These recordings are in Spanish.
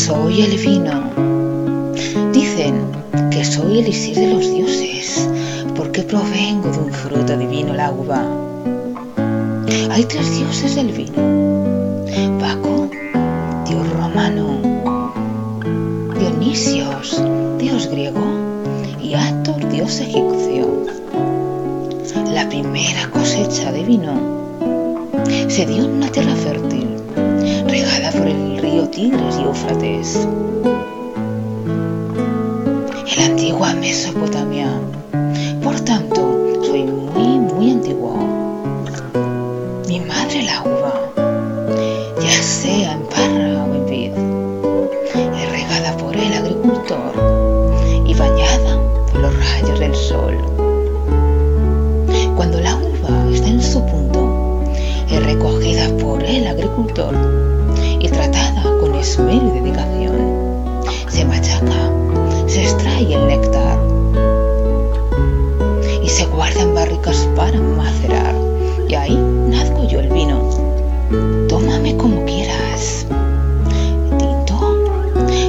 soy el vino. Dicen que soy el elixir de los dioses, porque provengo de un fruto divino, la uva. Hay tres dioses del vino. Baco, dios romano. Dionisios, dios griego. Y Ator, dios egipcio. La primera cosecha de vino se dio en una tierra fértil, regada por el río y Éufrates. En la antigua Mesopotamia. Por tanto, soy muy, muy antiguo. Mi madre la uva, ya sea en parra o en vid, es regada por el agricultor y bañada por los rayos del sol. Cuando la uva está en su punto, es recogida por el agricultor y tratada con esmero y dedicación. Se machaca, se extrae el néctar y se guarda en barricas para macerar. Y ahí nazco yo el vino. Tómame como quieras. Tinto,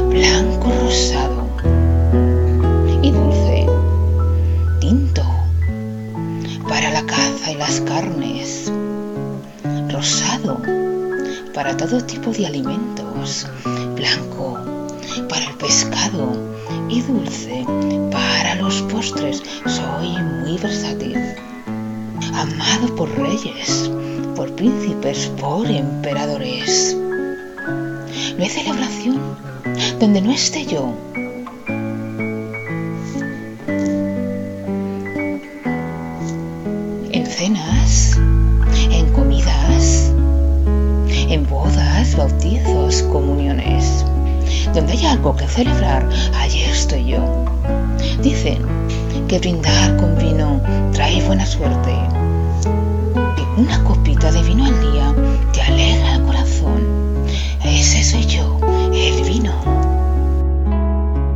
blanco, rosado y dulce. Tinto para la caza y las carnes. Rosado para todo tipo de alimentos. Blanco para el pescado y dulce para los postres. Soy muy versátil. Amado por reyes, por príncipes, por emperadores. No hay celebración donde no esté yo. En cenas, bautizos, comuniones. Donde hay algo que celebrar, allí estoy yo. Dicen que brindar con vino trae buena suerte.